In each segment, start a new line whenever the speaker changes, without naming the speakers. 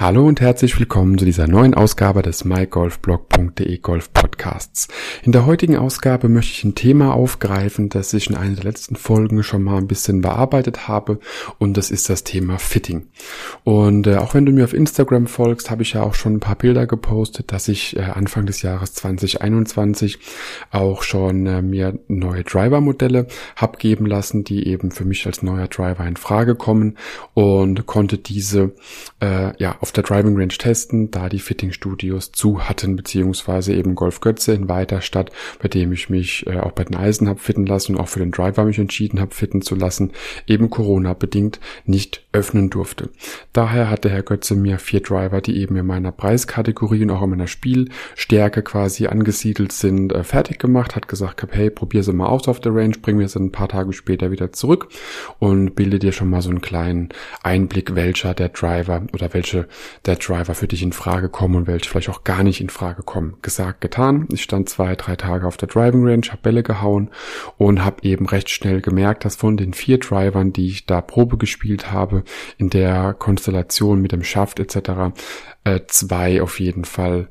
Hallo und herzlich willkommen zu dieser neuen Ausgabe des mygolfblog.de Golf Podcasts. In der heutigen Ausgabe möchte ich ein Thema aufgreifen, das ich in einer der letzten Folgen schon mal ein bisschen bearbeitet habe und das ist das Thema Fitting. Und äh, auch wenn du mir auf Instagram folgst, habe ich ja auch schon ein paar Bilder gepostet, dass ich äh, Anfang des Jahres 2021 auch schon äh, mir neue Driver-Modelle habe geben lassen, die eben für mich als neuer Driver in Frage kommen und konnte diese äh, ja auf der Driving Range testen, da die Fitting Studios zu hatten, beziehungsweise eben Golf Götze in Weiterstadt, bei dem ich mich äh, auch bei den Eisen habe fitten lassen und auch für den Driver mich entschieden habe, fitten zu lassen, eben Corona bedingt nicht öffnen durfte. Daher hat der Herr Götze mir vier Driver, die eben in meiner Preiskategorie und auch in meiner Spielstärke quasi angesiedelt sind, äh, fertig gemacht, hat gesagt, hey, probier sie mal aus auf der Range, bring mir sie ein paar Tage später wieder zurück und bilde dir schon mal so einen kleinen Einblick, welcher der Driver oder welche der Driver für dich in Frage kommen und welche vielleicht auch gar nicht in Frage kommen. Gesagt, getan. Ich stand zwei, drei Tage auf der Driving Range, habe Bälle gehauen und habe eben recht schnell gemerkt, dass von den vier Drivern, die ich da Probe gespielt habe, in der Konstellation mit dem Schaft etc., äh, zwei auf jeden Fall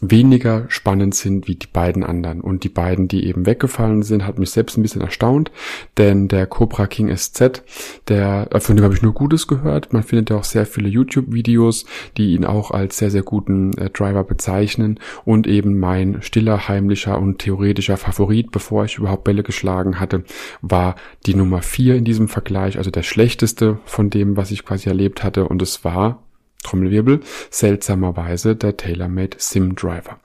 weniger spannend sind wie die beiden anderen. Und die beiden, die eben weggefallen sind, hat mich selbst ein bisschen erstaunt, denn der Cobra King SZ, der, äh, von dem habe ich nur Gutes gehört. Man findet ja auch sehr viele YouTube-Videos, die ihn auch als sehr, sehr guten äh, Driver bezeichnen und eben mein stiller, heimlicher und theoretischer Favorit, bevor ich überhaupt Bälle geschlagen hatte, war die Nummer vier in diesem Vergleich, also der schlechteste von dem, was ich quasi erlebt hatte und es war Trommelwirbel, seltsamerweise der TaylorMade Sim Driver.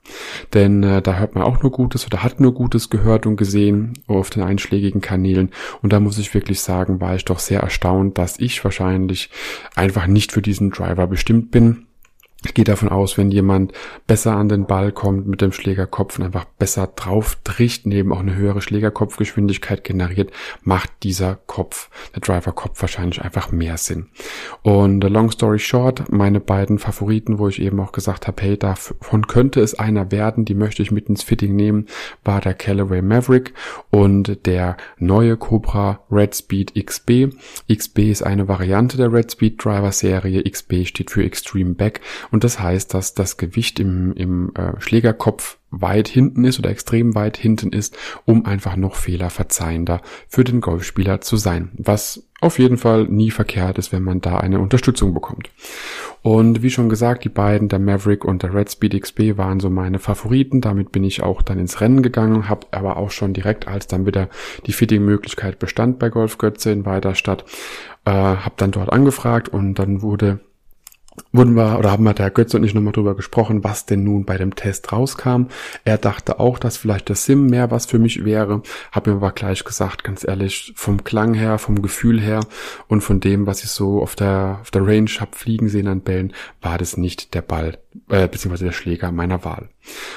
Denn äh, da hört man auch nur Gutes oder hat nur Gutes gehört und gesehen auf den einschlägigen Kanälen. Und da muss ich wirklich sagen, war ich doch sehr erstaunt, dass ich wahrscheinlich einfach nicht für diesen Driver bestimmt bin ich gehe davon aus, wenn jemand besser an den Ball kommt mit dem Schlägerkopf und einfach besser drauf tricht, neben auch eine höhere Schlägerkopfgeschwindigkeit generiert, macht dieser Kopf, der Driver-Kopf wahrscheinlich einfach mehr Sinn. Und uh, long story short, meine beiden Favoriten, wo ich eben auch gesagt habe, hey, davon könnte es einer werden, die möchte ich mit ins Fitting nehmen, war der Callaway Maverick und der neue Cobra Red Speed XB. XB ist eine Variante der Red Speed Driver Serie, XB steht für Extreme Back das heißt, dass das Gewicht im, im äh, Schlägerkopf weit hinten ist oder extrem weit hinten ist, um einfach noch fehlerverzeihender für den Golfspieler zu sein. Was auf jeden Fall nie verkehrt ist, wenn man da eine Unterstützung bekommt. Und wie schon gesagt, die beiden, der Maverick und der Red Speed XB, waren so meine Favoriten. Damit bin ich auch dann ins Rennen gegangen, habe aber auch schon direkt, als dann wieder die Fitting-Möglichkeit bestand bei Golf Götze in Weiterstadt, äh, habe dann dort angefragt und dann wurde wurden wir oder haben wir der Götze und ich nochmal drüber gesprochen, was denn nun bei dem Test rauskam. Er dachte auch, dass vielleicht das Sim mehr was für mich wäre. Hab mir aber gleich gesagt, ganz ehrlich, vom Klang her, vom Gefühl her und von dem, was ich so auf der auf der Range hab fliegen sehen an Bällen, war das nicht der Ball äh, beziehungsweise der Schläger meiner Wahl.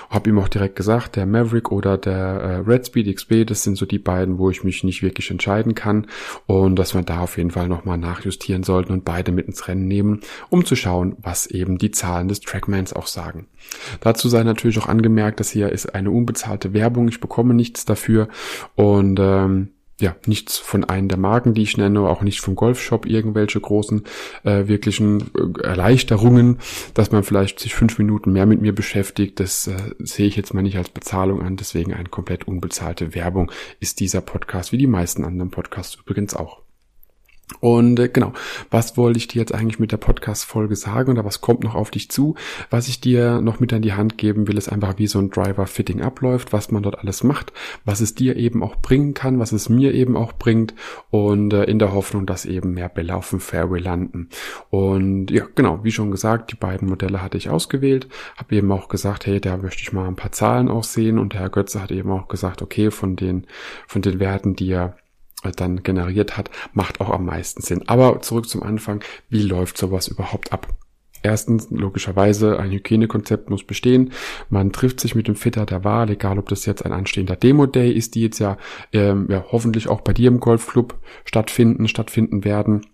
Hab ihm auch direkt gesagt, der Maverick oder der äh, Red Speed XB, das sind so die beiden, wo ich mich nicht wirklich entscheiden kann und dass wir da auf jeden Fall nochmal nachjustieren sollten und beide mit ins Rennen nehmen, um zu schauen, was eben die Zahlen des Trackmans auch sagen. Dazu sei natürlich auch angemerkt, dass hier ist eine unbezahlte Werbung, ich bekomme nichts dafür und ähm, ja, nichts von einem der Marken, die ich nenne, auch nicht vom Golfshop irgendwelche großen äh, wirklichen äh, Erleichterungen, dass man vielleicht sich fünf Minuten mehr mit mir beschäftigt, das äh, sehe ich jetzt mal nicht als Bezahlung an, deswegen eine komplett unbezahlte Werbung. Ist dieser Podcast, wie die meisten anderen Podcasts übrigens auch. Und äh, genau, was wollte ich dir jetzt eigentlich mit der Podcast-Folge sagen? Oder was kommt noch auf dich zu? Was ich dir noch mit an die Hand geben will, ist einfach, wie so ein Driver-Fitting abläuft, was man dort alles macht, was es dir eben auch bringen kann, was es mir eben auch bringt. Und äh, in der Hoffnung, dass eben mehr Bälle auf dem Fairway landen. Und ja, genau, wie schon gesagt, die beiden Modelle hatte ich ausgewählt, habe eben auch gesagt, hey, da möchte ich mal ein paar Zahlen auch sehen. Und der Herr Götze hat eben auch gesagt, okay, von den, von den Werten, die er dann generiert hat, macht auch am meisten Sinn. Aber zurück zum Anfang, wie läuft sowas überhaupt ab? Erstens, logischerweise, ein Hygienekonzept muss bestehen. Man trifft sich mit dem Fitter der Wahl, egal ob das jetzt ein anstehender Demo-Day ist, die jetzt ja, ähm, ja hoffentlich auch bei dir im Golfclub stattfinden, stattfinden werden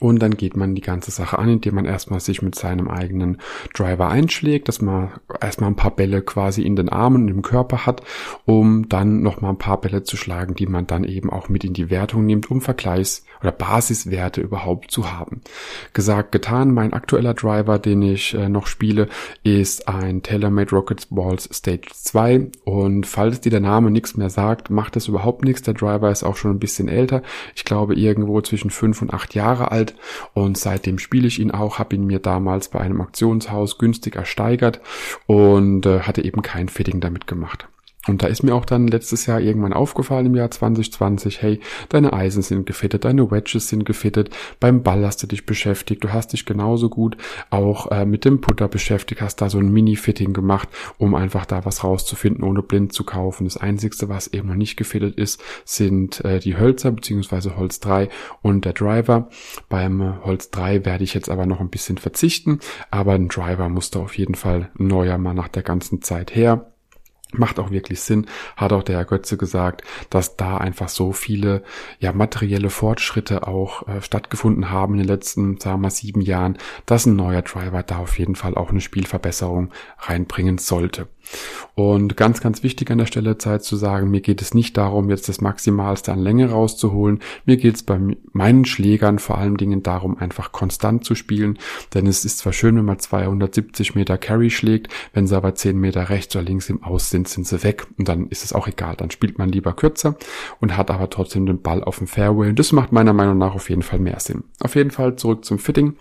Und dann geht man die ganze Sache an, indem man erstmal sich mit seinem eigenen Driver einschlägt, dass man erstmal ein paar Bälle quasi in den Armen und im Körper hat, um dann nochmal ein paar Bälle zu schlagen, die man dann eben auch mit in die Wertung nimmt, um Vergleichs- oder Basiswerte überhaupt zu haben. Gesagt, getan, mein aktueller Driver, den ich äh, noch spiele, ist ein TaylorMade Rockets Balls Stage 2 und falls dir der Name nichts mehr sagt, macht es überhaupt nichts. Der Driver ist auch schon ein bisschen älter. Ich glaube irgendwo zwischen fünf und acht Jahre alt und seitdem spiele ich ihn auch, habe ihn mir damals bei einem Auktionshaus günstig ersteigert und äh, hatte eben kein Fitting damit gemacht. Und da ist mir auch dann letztes Jahr irgendwann aufgefallen im Jahr 2020, hey, deine Eisen sind gefittet, deine Wedges sind gefittet, beim Ball hast du dich beschäftigt, du hast dich genauso gut auch äh, mit dem Putter beschäftigt, hast da so ein Mini-Fitting gemacht, um einfach da was rauszufinden, ohne blind zu kaufen. Das Einzigste, was eben noch nicht gefittet ist, sind äh, die Hölzer beziehungsweise Holz 3 und der Driver. Beim äh, Holz 3 werde ich jetzt aber noch ein bisschen verzichten, aber ein Driver muss da auf jeden Fall neuer mal nach der ganzen Zeit her. Macht auch wirklich Sinn, hat auch der Herr Götze gesagt, dass da einfach so viele ja materielle Fortschritte auch äh, stattgefunden haben in den letzten, sagen wir mal, sieben Jahren, dass ein neuer Driver da auf jeden Fall auch eine Spielverbesserung reinbringen sollte. Und ganz, ganz wichtig an der Stelle Zeit zu sagen, mir geht es nicht darum, jetzt das Maximalste an Länge rauszuholen. Mir geht es bei meinen Schlägern vor allen Dingen darum, einfach konstant zu spielen. Denn es ist zwar schön, wenn man 270 Meter Carry schlägt, wenn sie aber 10 Meter rechts oder links im Aus sind, sind sie weg. Und dann ist es auch egal. Dann spielt man lieber kürzer und hat aber trotzdem den Ball auf dem Fairway. Und das macht meiner Meinung nach auf jeden Fall mehr Sinn. Auf jeden Fall zurück zum Fitting.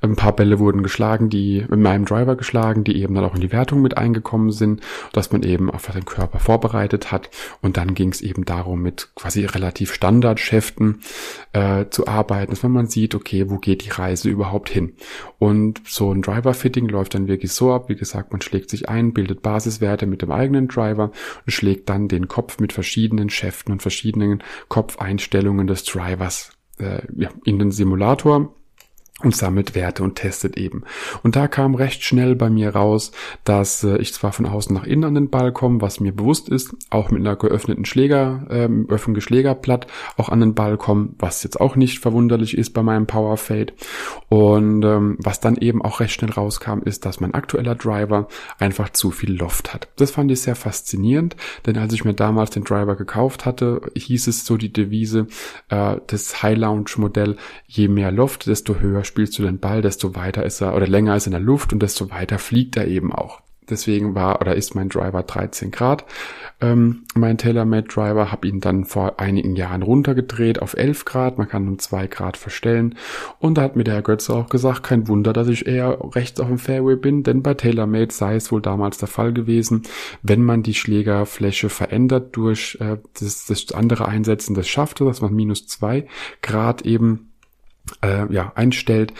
Ein paar Bälle wurden geschlagen, die mit meinem Driver geschlagen, die eben dann auch in die Wertung mit eingekommen sind, dass man eben auf den Körper vorbereitet hat. Und dann ging es eben darum, mit quasi relativ Standardschäften äh, zu arbeiten, dass man sieht, okay, wo geht die Reise überhaupt hin? Und so ein Driver-Fitting läuft dann wirklich so ab, wie gesagt, man schlägt sich ein, bildet Basiswerte mit dem eigenen Driver und schlägt dann den Kopf mit verschiedenen Schäften und verschiedenen Kopfeinstellungen des Drivers äh, ja, in den Simulator und sammelt Werte und testet eben. Und da kam recht schnell bei mir raus, dass äh, ich zwar von außen nach innen an den Ball komme, was mir bewusst ist, auch mit einer geöffneten Schläger, ähm, öffentlichen Schlägerblatt auch an den Ball komme, was jetzt auch nicht verwunderlich ist bei meinem Power Fade. Und ähm, was dann eben auch recht schnell rauskam, ist, dass mein aktueller Driver einfach zu viel Loft hat. Das fand ich sehr faszinierend, denn als ich mir damals den Driver gekauft hatte, hieß es so die Devise, äh, das High Lounge Modell, je mehr Loft, desto höher spielst du den Ball, desto weiter ist er oder länger ist er in der Luft und desto weiter fliegt er eben auch. Deswegen war oder ist mein Driver 13 Grad. Ähm, mein TaylorMade Driver habe ihn dann vor einigen Jahren runtergedreht auf 11 Grad. Man kann um 2 Grad verstellen. Und da hat mir der Herr Götze auch gesagt, kein Wunder, dass ich eher rechts auf dem Fairway bin, denn bei TaylorMade sei es wohl damals der Fall gewesen, wenn man die Schlägerfläche verändert durch äh, das, das andere Einsetzen des Schaftes, dass man minus 2 Grad eben äh, ja, einstellt,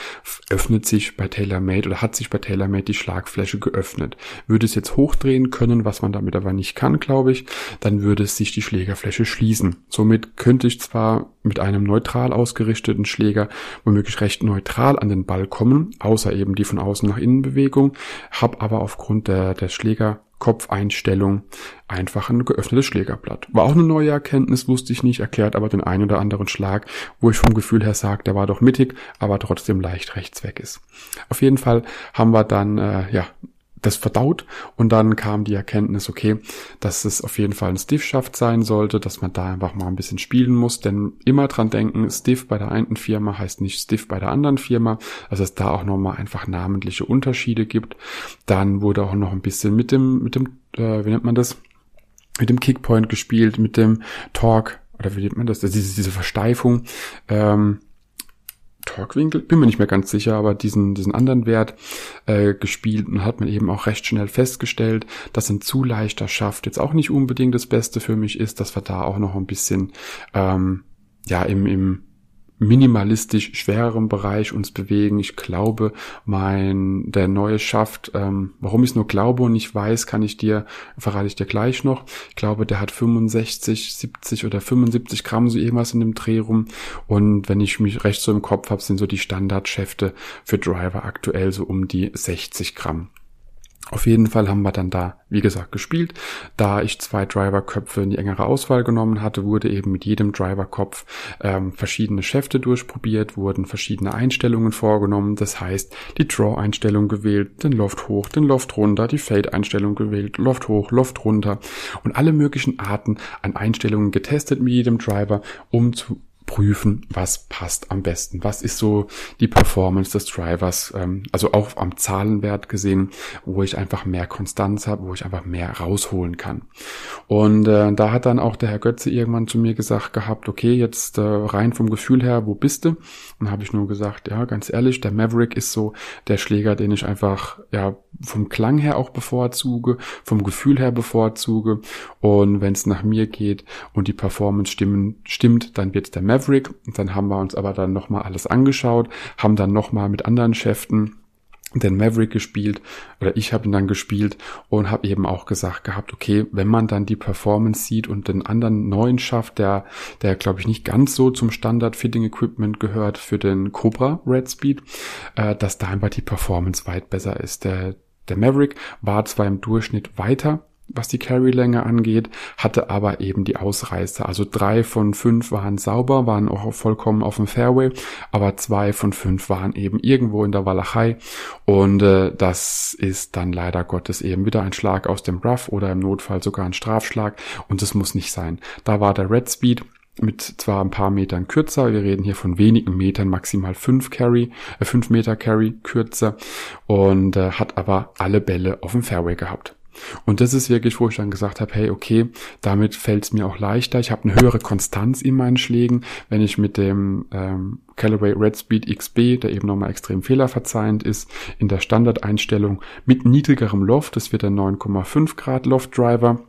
öffnet sich bei TaylorMade oder hat sich bei TaylorMade die Schlagfläche geöffnet. Würde es jetzt hochdrehen können, was man damit aber nicht kann, glaube ich, dann würde es sich die Schlägerfläche schließen. Somit könnte ich zwar mit einem neutral ausgerichteten Schläger womöglich recht neutral an den Ball kommen, außer eben die von außen nach innen Bewegung, habe aber aufgrund der, der Schläger Kopfeinstellung einfach ein geöffnetes Schlägerblatt. War auch eine neue Erkenntnis, wusste ich nicht, erklärt aber den einen oder anderen Schlag, wo ich vom Gefühl her sage, der war doch mittig, aber trotzdem leicht rechts weg ist. Auf jeden Fall haben wir dann äh, ja das verdaut und dann kam die Erkenntnis, okay, dass es auf jeden Fall ein Stiff-Schaft sein sollte, dass man da einfach mal ein bisschen spielen muss, denn immer dran denken, Stiff bei der einen Firma heißt nicht Stiff bei der anderen Firma, also es da auch nochmal einfach namentliche Unterschiede gibt. Dann wurde auch noch ein bisschen mit dem, mit dem, äh, wie nennt man das? Mit dem Kickpoint gespielt, mit dem Talk, oder wie nennt man das? Also diese, diese Versteifung. Ähm, Torquewinkel, bin mir nicht mehr ganz sicher, aber diesen, diesen anderen Wert äh, gespielt und hat man eben auch recht schnell festgestellt, dass ein zu leichter Schaft jetzt auch nicht unbedingt das Beste für mich ist, dass wir da auch noch ein bisschen ähm, ja im, im minimalistisch schwereren Bereich uns bewegen. Ich glaube, mein der neue Schaft, ähm, warum ich es nur glaube und nicht weiß, kann ich dir, verrate ich dir gleich noch. Ich glaube, der hat 65, 70 oder 75 Gramm, so irgendwas in dem Dreh rum. Und wenn ich mich recht so im Kopf habe, sind so die Standardschäfte für Driver aktuell so um die 60 Gramm. Auf jeden Fall haben wir dann da, wie gesagt, gespielt. Da ich zwei Driverköpfe in die engere Auswahl genommen hatte, wurde eben mit jedem Driverkopf ähm, verschiedene Schäfte durchprobiert, wurden verschiedene Einstellungen vorgenommen. Das heißt, die Draw-Einstellung gewählt, den Loft hoch, den Loft runter, die Fade-Einstellung gewählt, Loft hoch, Loft runter und alle möglichen Arten an Einstellungen getestet mit jedem Driver, um zu prüfen, was passt am besten. Was ist so die Performance des Drivers, ähm, also auch am Zahlenwert gesehen, wo ich einfach mehr Konstanz habe, wo ich einfach mehr rausholen kann. Und äh, da hat dann auch der Herr Götze irgendwann zu mir gesagt gehabt, okay, jetzt äh, rein vom Gefühl her, wo bist du? Und habe ich nur gesagt, ja, ganz ehrlich, der Maverick ist so der Schläger, den ich einfach ja vom Klang her auch bevorzuge, vom Gefühl her bevorzuge. Und wenn es nach mir geht und die Performance stimmen, stimmt, dann wird der Maverick Maverick. Dann haben wir uns aber dann nochmal alles angeschaut, haben dann nochmal mit anderen Schäften den Maverick gespielt oder ich habe ihn dann gespielt und habe eben auch gesagt gehabt, okay, wenn man dann die Performance sieht und den anderen neuen schafft, der der glaube ich nicht ganz so zum Standard Fitting Equipment gehört für den Cobra Red Speed, äh, dass da einfach die Performance weit besser ist. Der der Maverick war zwar im Durchschnitt weiter was die Carry-Länge angeht, hatte aber eben die Ausreißer. Also drei von fünf waren sauber, waren auch vollkommen auf dem Fairway, aber zwei von fünf waren eben irgendwo in der Walachei und äh, das ist dann leider Gottes eben wieder ein Schlag aus dem Rough oder im Notfall sogar ein Strafschlag und das muss nicht sein. Da war der Red Speed mit zwar ein paar Metern kürzer, wir reden hier von wenigen Metern, maximal fünf Carry, äh, fünf Meter Carry kürzer und äh, hat aber alle Bälle auf dem Fairway gehabt. Und das ist wirklich, wo ich dann gesagt habe, hey, okay, damit fällt es mir auch leichter. Ich habe eine höhere Konstanz in meinen Schlägen, wenn ich mit dem ähm, Callaway Red Speed XB, der eben nochmal extrem fehlerverzeihend ist, in der Standardeinstellung mit niedrigerem Loft, das wird der 9,5 Grad Loft Driver,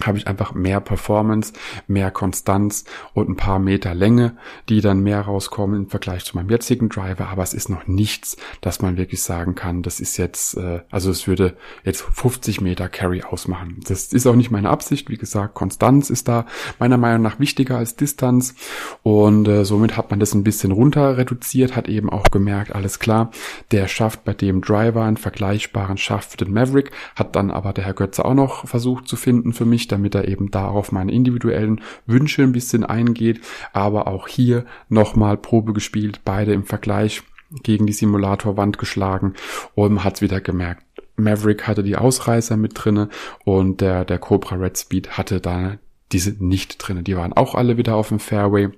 habe ich einfach mehr Performance, mehr Konstanz und ein paar Meter Länge, die dann mehr rauskommen im Vergleich zu meinem jetzigen Driver. Aber es ist noch nichts, dass man wirklich sagen kann, das ist jetzt, äh, also es würde jetzt 50 Meter Carry ausmachen. Das ist auch nicht meine Absicht. Wie gesagt, Konstanz ist da meiner Meinung nach wichtiger als Distanz. Und äh, somit hat man das ein bisschen runter reduziert, hat eben auch gemerkt, alles klar, der schafft bei dem Driver einen vergleichbaren Schaft für den Maverick, hat dann aber der Herr Götze auch noch versucht zu finden für mich damit er eben da auf meine individuellen Wünsche ein bisschen eingeht. Aber auch hier nochmal Probe gespielt, beide im Vergleich gegen die Simulatorwand geschlagen und man hat wieder gemerkt. Maverick hatte die Ausreißer mit drinne und der, der Cobra Red Speed hatte da diese nicht drinne. Die waren auch alle wieder auf dem Fairway.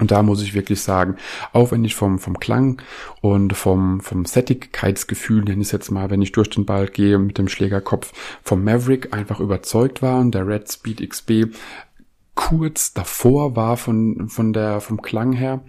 Und da muss ich wirklich sagen, auch wenn ich vom, vom Klang und vom, vom Sättigkeitsgefühl, nenne ich es jetzt mal, wenn ich durch den Ball gehe mit dem Schlägerkopf, vom Maverick einfach überzeugt war und der Red Speed XB kurz davor war von, von der, vom Klang her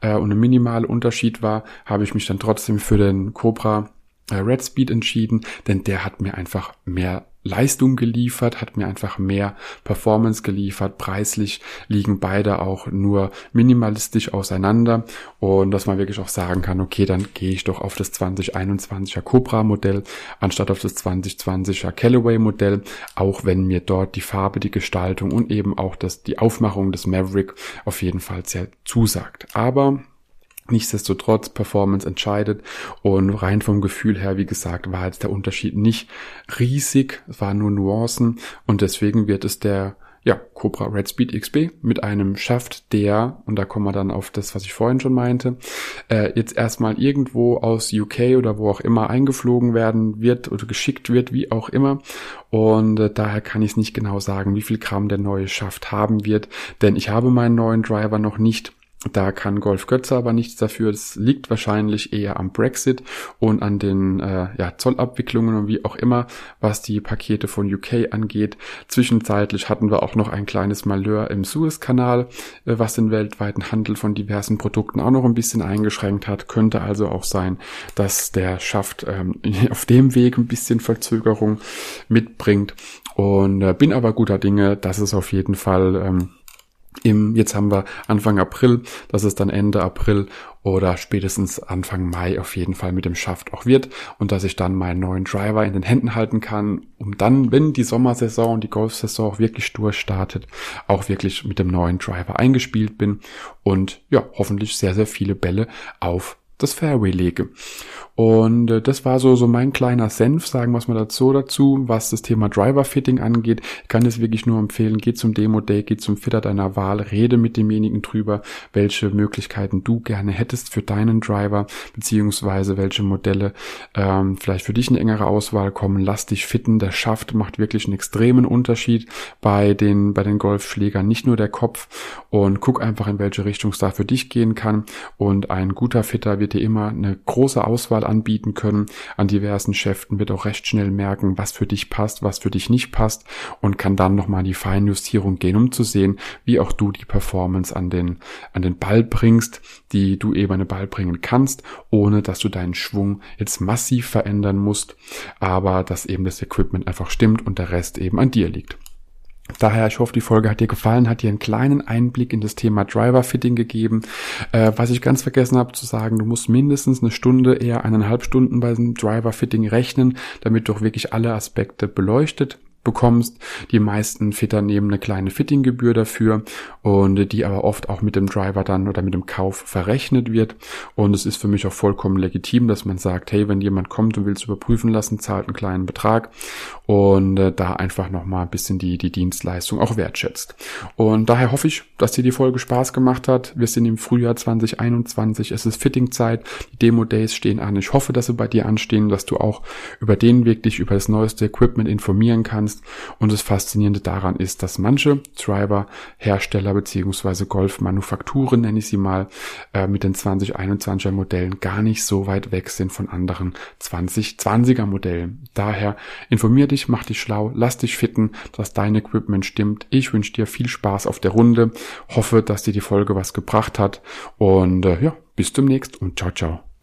äh, und ein minimaler Unterschied war, habe ich mich dann trotzdem für den Cobra äh, Red Speed entschieden, denn der hat mir einfach mehr Leistung geliefert, hat mir einfach mehr Performance geliefert. Preislich liegen beide auch nur minimalistisch auseinander und dass man wirklich auch sagen kann, okay, dann gehe ich doch auf das 2021er Cobra Modell anstatt auf das 2020er Callaway Modell, auch wenn mir dort die Farbe, die Gestaltung und eben auch das, die Aufmachung des Maverick auf jeden Fall sehr zusagt. Aber Nichtsdestotrotz, Performance entscheidet und rein vom Gefühl her, wie gesagt, war jetzt der Unterschied nicht riesig, es waren nur Nuancen und deswegen wird es der ja, Cobra Red Speed XB mit einem Schaft, der, und da kommen wir dann auf das, was ich vorhin schon meinte, äh, jetzt erstmal irgendwo aus UK oder wo auch immer eingeflogen werden wird oder geschickt wird, wie auch immer. Und äh, daher kann ich es nicht genau sagen, wie viel Gramm der neue Schaft haben wird, denn ich habe meinen neuen Driver noch nicht da kann Golf Götze aber nichts dafür. Das liegt wahrscheinlich eher am Brexit und an den äh, ja, Zollabwicklungen und wie auch immer, was die Pakete von UK angeht. Zwischenzeitlich hatten wir auch noch ein kleines Malheur im Suezkanal, äh, was den weltweiten Handel von diversen Produkten auch noch ein bisschen eingeschränkt hat. Könnte also auch sein, dass der Schaft ähm, auf dem Weg ein bisschen Verzögerung mitbringt. Und äh, bin aber guter Dinge, dass es auf jeden Fall ähm, im, jetzt haben wir Anfang April, dass es dann Ende April oder spätestens Anfang Mai auf jeden Fall mit dem Schaft auch wird und dass ich dann meinen neuen Driver in den Händen halten kann, um dann, wenn die Sommersaison und die Golfsaison auch wirklich durchstartet, auch wirklich mit dem neuen Driver eingespielt bin und ja, hoffentlich sehr, sehr viele Bälle auf das Fairway lege. Und äh, das war so, so mein kleiner Senf, sagen wir es mal dazu, dazu, was das Thema Driver-Fitting angeht. Ich kann es wirklich nur empfehlen, geh zum Demo-Day, geh zum Fitter deiner Wahl, rede mit demjenigen drüber, welche Möglichkeiten du gerne hättest für deinen Driver, beziehungsweise welche Modelle ähm, vielleicht für dich eine engere Auswahl kommen. Lass dich fitten, der Schaft macht wirklich einen extremen Unterschied bei den, bei den Golfschlägern, nicht nur der Kopf. Und guck einfach, in welche Richtung es da für dich gehen kann. Und ein guter Fitter wird dir immer eine große Auswahl anbieten können an diversen Schäften, wird auch recht schnell merken, was für dich passt, was für dich nicht passt und kann dann nochmal die Feinjustierung gehen, um zu sehen, wie auch du die Performance an den, an den Ball bringst, die du eben an den Ball bringen kannst, ohne dass du deinen Schwung jetzt massiv verändern musst, aber dass eben das Equipment einfach stimmt und der Rest eben an dir liegt. Daher, ich hoffe, die Folge hat dir gefallen, hat dir einen kleinen Einblick in das Thema Driver Fitting gegeben. Äh, was ich ganz vergessen habe zu sagen, du musst mindestens eine Stunde, eher eineinhalb Stunden bei diesem Driver Fitting rechnen, damit du auch wirklich alle Aspekte beleuchtet bekommst. Die meisten Fitter nehmen eine kleine Fittinggebühr dafür und die aber oft auch mit dem Driver dann oder mit dem Kauf verrechnet wird. Und es ist für mich auch vollkommen legitim, dass man sagt, hey, wenn jemand kommt und will es überprüfen lassen, zahlt einen kleinen Betrag und äh, da einfach nochmal ein bisschen die, die Dienstleistung auch wertschätzt. Und daher hoffe ich, dass dir die Folge Spaß gemacht hat. Wir sind im Frühjahr 2021, es ist Fittingzeit, die Demo-Days stehen an. Ich hoffe, dass sie bei dir anstehen, dass du auch über den Weg dich über das neueste Equipment informieren kannst kannst. Und das Faszinierende daran ist, dass manche Driver-Hersteller beziehungsweise Golfmanufakturen, nenne ich sie mal, äh, mit den 2021er Modellen gar nicht so weit weg sind von anderen 2020er Modellen. Daher informier dich, mach dich schlau, lass dich fitten, dass dein Equipment stimmt. Ich wünsche dir viel Spaß auf der Runde, hoffe, dass dir die Folge was gebracht hat und äh, ja, bis demnächst und ciao, ciao.